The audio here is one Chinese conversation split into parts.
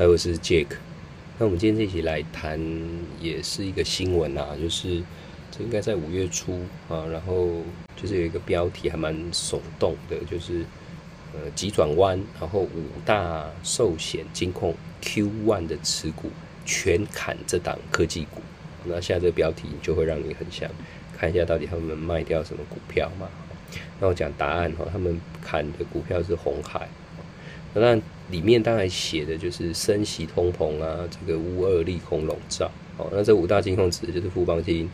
还有是 Jack。那我们今天这期来谈也是一个新闻啊，就是这应该在五月初啊，然后就是有一个标题还蛮耸动的，就是呃急转弯，然后五大寿险金控 Q 万的持股全砍这档科技股。那现在这个标题就会让你很想看一下到底他们卖掉什么股票嘛？那我讲答案哈，他们砍的股票是红海。那里面当然写的就是升息通膨啊，这个乌二利空笼罩。哦，那这五大金控指的就是富邦金、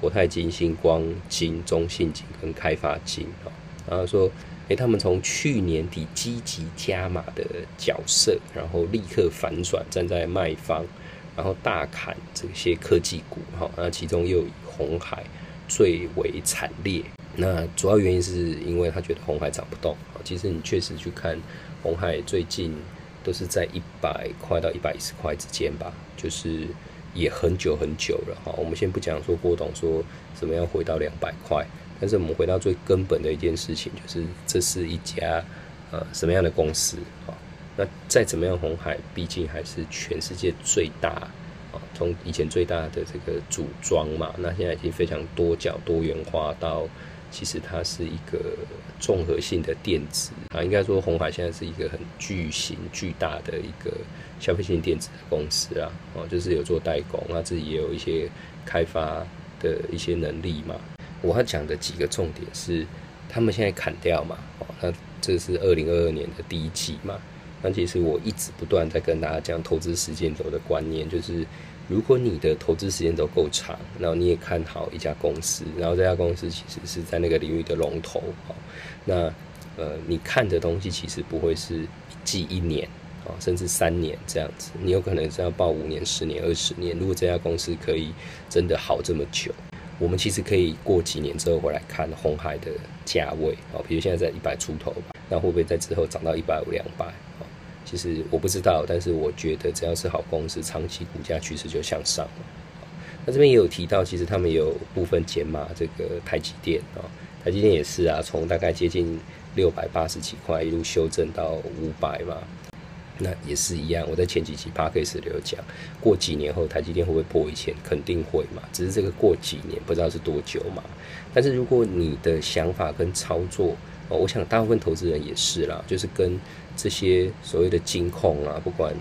国泰金、星光金、中信金跟开发金。哦，然后说，诶，他们从去年底积极加码的角色，然后立刻反转，站在卖方，然后大砍这些科技股。哈，那其中又以红海最为惨烈。那主要原因是因为他觉得红海涨不动。其实你确实去看。红海最近都是在一百块到一百一十块之间吧，就是也很久很久了哈。我们先不讲说郭董说怎么样回到两百块，但是我们回到最根本的一件事情，就是这是一家呃什么样的公司啊？那再怎么样，红海毕竟还是全世界最大啊，从以前最大的这个组装嘛，那现在已经非常多角多元化到。其实它是一个综合性的电子啊，应该说红海现在是一个很巨型、巨大的一个消费性电子的公司啊，哦，就是有做代工，那自己也有一些开发的一些能力嘛。我要讲的几个重点是，他们现在砍掉嘛，哦，那这是二零二二年的第一季嘛。那其实我一直不断在跟大家讲投资时间轴的观念，就是。如果你的投资时间都够长，然后你也看好一家公司，然后这家公司其实是在那个领域的龙头，那呃，你看的东西其实不会是一季一年啊，甚至三年这样子，你有可能是要报五年、十年、二十年。如果这家公司可以真的好这么久，我们其实可以过几年之后回来看红海的价位啊，比如现在在一百出头吧，那会不会在之后涨到一百五、两百？其实我不知道，但是我觉得只要是好公司，长期股价趋势就向上。那这边也有提到，其实他们有部分减码这个台积电啊，台积电也是啊，从大概接近六百八十几块一路修正到五百嘛，那也是一样。我在前几期 p a c k a g e 里有讲，过几年后台积电会不会破一千？肯定会嘛，只是这个过几年不知道是多久嘛。但是如果你的想法跟操作，哦，我想大部分投资人也是啦，就是跟。这些所谓的金控啊，不管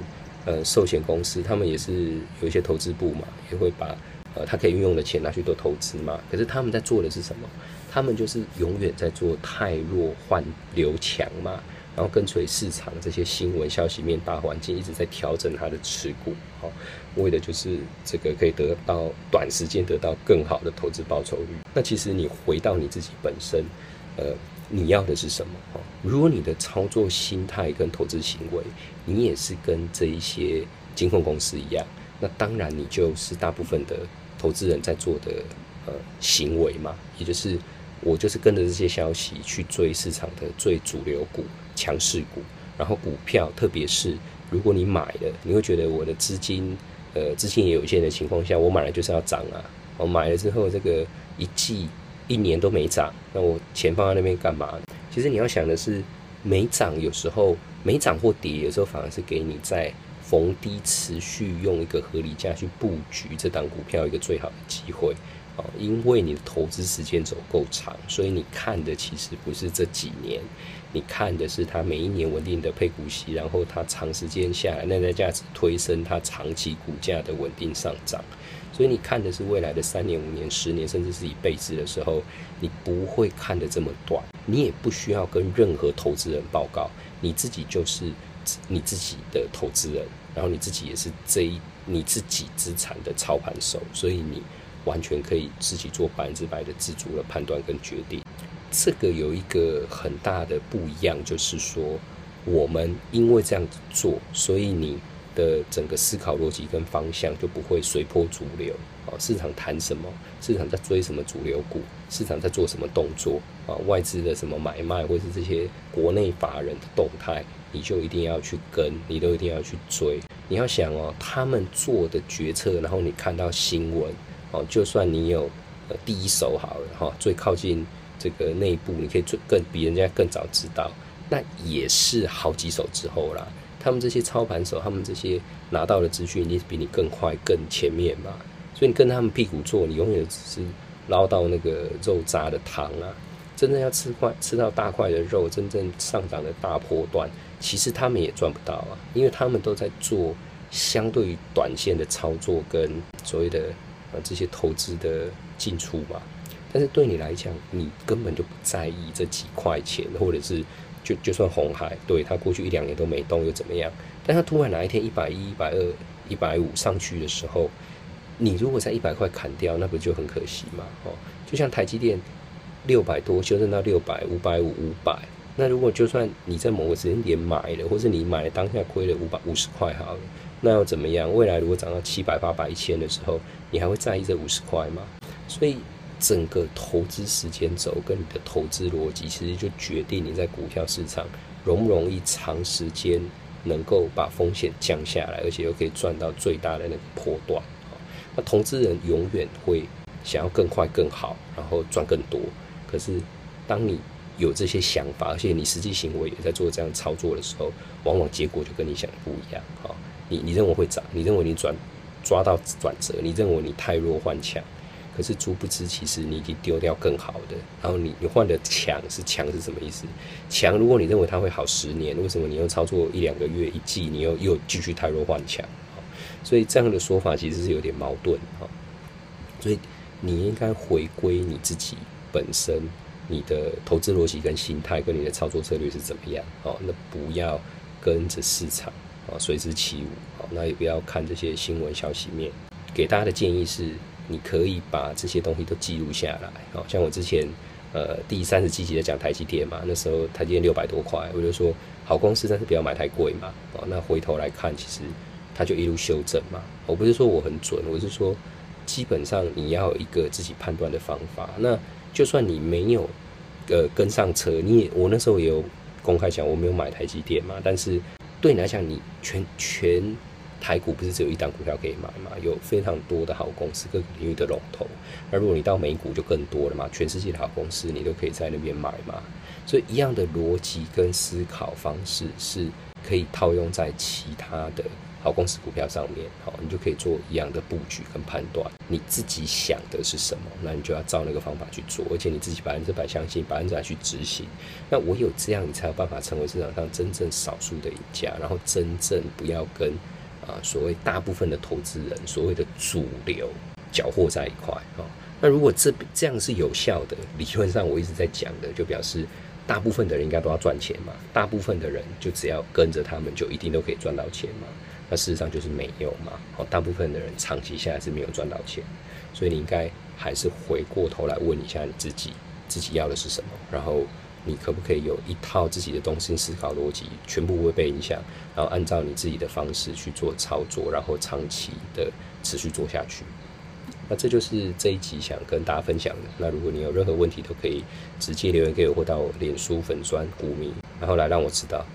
呃寿险公司，他们也是有一些投资部嘛，也会把呃他可以运用的钱拿去做投资嘛。可是他们在做的是什么？他们就是永远在做太弱换流强嘛，然后跟随市场这些新闻消息面大环境，一直在调整他的持股，好，为的就是这个可以得到短时间得到更好的投资报酬率。那其实你回到你自己本身，呃。你要的是什么？哈，如果你的操作心态跟投资行为，你也是跟这一些金控公司一样，那当然你就是大部分的投资人在做的呃行为嘛，也就是我就是跟着这些消息去追市场的最主流股、强势股，然后股票，特别是如果你买了，你会觉得我的资金呃资金也有限的情况下，我买了就是要涨啊，我买了之后这个一季。一年都没涨，那我钱放在那边干嘛？其实你要想的是，没涨有时候没涨或跌，有时候反而是给你在逢低持续用一个合理价去布局这档股票一个最好的机会啊！因为你的投资时间走够长，所以你看的其实不是这几年，你看的是它每一年稳定的配股息，然后它长时间下来内在价值推升它长期股价的稳定上涨。所以你看的是未来的三年、五年、十年，甚至是一辈子的时候，你不会看得这么短。你也不需要跟任何投资人报告，你自己就是你自己的投资人，然后你自己也是这一你自己资产的操盘手，所以你完全可以自己做百分之百的自主的判断跟决定。这个有一个很大的不一样，就是说我们因为这样子做，所以你。的整个思考逻辑跟方向就不会随波逐流啊！市场谈什么，市场在追什么主流股，市场在做什么动作啊？外资的什么买卖，或是这些国内法人的动态，你就一定要去跟，你都一定要去追。你要想哦，他们做的决策，然后你看到新闻哦，就算你有第一手好了哈，最靠近这个内部，你可以做更比人家更早知道，那也是好几手之后啦。他们这些操盘手，他们这些拿到的资讯，一定比你更快、更前面嘛。所以你跟他们屁股坐，你永远只是捞到那个肉渣的汤啊。真正要吃块吃到大块的肉，真正上涨的大波段，其实他们也赚不到啊，因为他们都在做相对于短线的操作跟所谓的呃这些投资的进出嘛。但是对你来讲，你根本就不在意这几块钱，或者是就就算红海，对他过去一两年都没动又怎么样？但他突然哪一天一百一、一百二、一百五上去的时候，你如果在一百块砍掉，那不就很可惜吗？哦，就像台积电。六百多修正到六百、五百五、五百。那如果就算你在某个时间点买了，或是你买了当下亏了五百五十块好了，那又怎么样？未来如果涨到七百、八百、一千的时候，你还会在意这五十块吗？所以整个投资时间轴跟你的投资逻辑，其实就决定你在股票市场容不容易长时间能够把风险降下来，而且又可以赚到最大的那个波段。那投资人永远会想要更快、更好，然后赚更多。可是，当你有这些想法，而且你实际行为也在做这样操作的时候，往往结果就跟你想的不一样。哈，你你认为会涨，你认为你转抓到转折，你认为你太弱换强，可是殊不知，其实你已经丢掉更好的。然后你你换的强是强是什么意思？强，如果你认为它会好十年，为什么你又操作一两个月、一季，你又又继续太弱换强？所以这样的说法其实是有点矛盾。哈，所以你应该回归你自己。本身你的投资逻辑跟心态跟你的操作策略是怎么样？哦，那不要跟着市场啊随之起舞。哦，那也不要看这些新闻消息面。给大家的建议是，你可以把这些东西都记录下来。哦，像我之前呃第三十七集在讲台积电嘛，那时候台积电六百多块，我就说好公司，但是不要买太贵嘛。哦，那回头来看，其实它就一路修正嘛。我不是说我很准，我是说基本上你要有一个自己判断的方法。那就算你没有，呃，跟上车，你也我那时候也有公开讲，我没有买台积电嘛。但是对你来讲，你全全台股不是只有一档股票可以买嘛？有非常多的好公司，各个领域的龙头。那如果你到美股就更多了嘛，全世界的好公司你都可以在那边买嘛。所以一样的逻辑跟思考方式是可以套用在其他的。好公司股票上面，好，你就可以做一样的布局跟判断。你自己想的是什么，那你就要照那个方法去做，而且你自己百分之百相信，百分之百去执行。那我有这样，你才有办法成为市场上真正少数的赢家，然后真正不要跟啊所谓大部分的投资人所谓的主流搅和在一块啊。那如果这这样是有效的，理论上我一直在讲的，就表示大部分的人应该都要赚钱嘛。大部分的人就只要跟着他们，就一定都可以赚到钱嘛。那事实上就是没有嘛，哦，大部分的人长期下来是没有赚到钱，所以你应该还是回过头来问一下你自己，自己要的是什么，然后你可不可以有一套自己的东西思考逻辑，全部不会被影响，然后按照你自己的方式去做操作，然后长期的持续做下去。那这就是这一集想跟大家分享的。那如果你有任何问题，都可以直接留言给我，或到脸书粉砖股民，然后来让我知道。